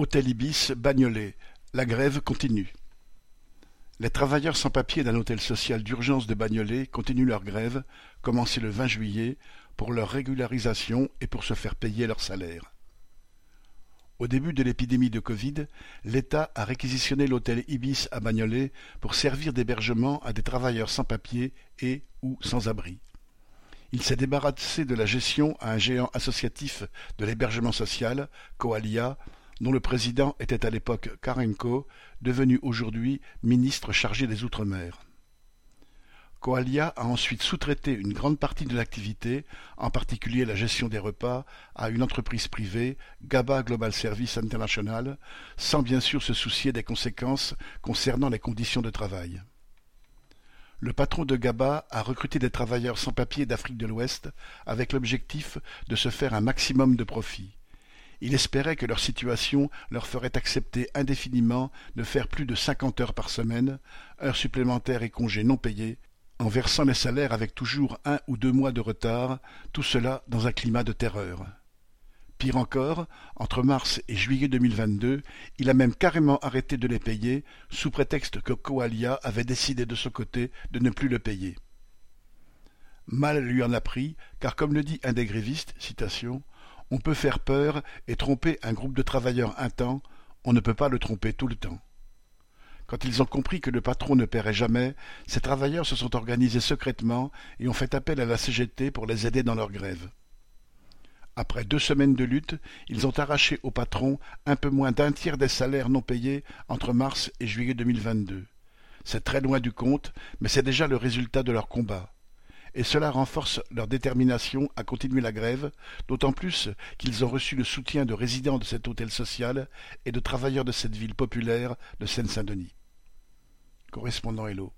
Hôtel Ibis, Bagnolet, la grève continue. Les travailleurs sans papiers d'un hôtel social d'urgence de Bagnolet continuent leur grève, commencée le 20 juillet, pour leur régularisation et pour se faire payer leur salaire. Au début de l'épidémie de Covid, l'État a réquisitionné l'hôtel Ibis à Bagnolet pour servir d'hébergement à des travailleurs sans papiers et ou sans abri. Il s'est débarrassé de la gestion à un géant associatif de l'hébergement social, Coalia, dont le président était à l'époque Karenko, devenu aujourd'hui ministre chargé des Outre-mer. Coalia a ensuite sous-traité une grande partie de l'activité, en particulier la gestion des repas, à une entreprise privée, GABA Global Service International, sans bien sûr se soucier des conséquences concernant les conditions de travail. Le patron de GABA a recruté des travailleurs sans papier d'Afrique de l'Ouest avec l'objectif de se faire un maximum de profit. Il espérait que leur situation leur ferait accepter indéfiniment de faire plus de cinquante heures par semaine, heures supplémentaires et congés non payés, en versant les salaires avec toujours un ou deux mois de retard, tout cela dans un climat de terreur. Pire encore, entre mars et juillet 2022, il a même carrément arrêté de les payer, sous prétexte que Coalia avait décidé de son côté de ne plus le payer. Mal lui en a pris, car comme le dit un des grévistes, citation, on peut faire peur et tromper un groupe de travailleurs un temps, on ne peut pas le tromper tout le temps. Quand ils ont compris que le patron ne paierait jamais, ces travailleurs se sont organisés secrètement et ont fait appel à la CGT pour les aider dans leur grève. Après deux semaines de lutte, ils ont arraché au patron un peu moins d'un tiers des salaires non payés entre mars et juillet 2022. C'est très loin du compte, mais c'est déjà le résultat de leur combat et cela renforce leur détermination à continuer la grève, d'autant plus qu'ils ont reçu le soutien de résidents de cet hôtel social et de travailleurs de cette ville populaire de Seine-Saint-Denis. Correspondant Hello.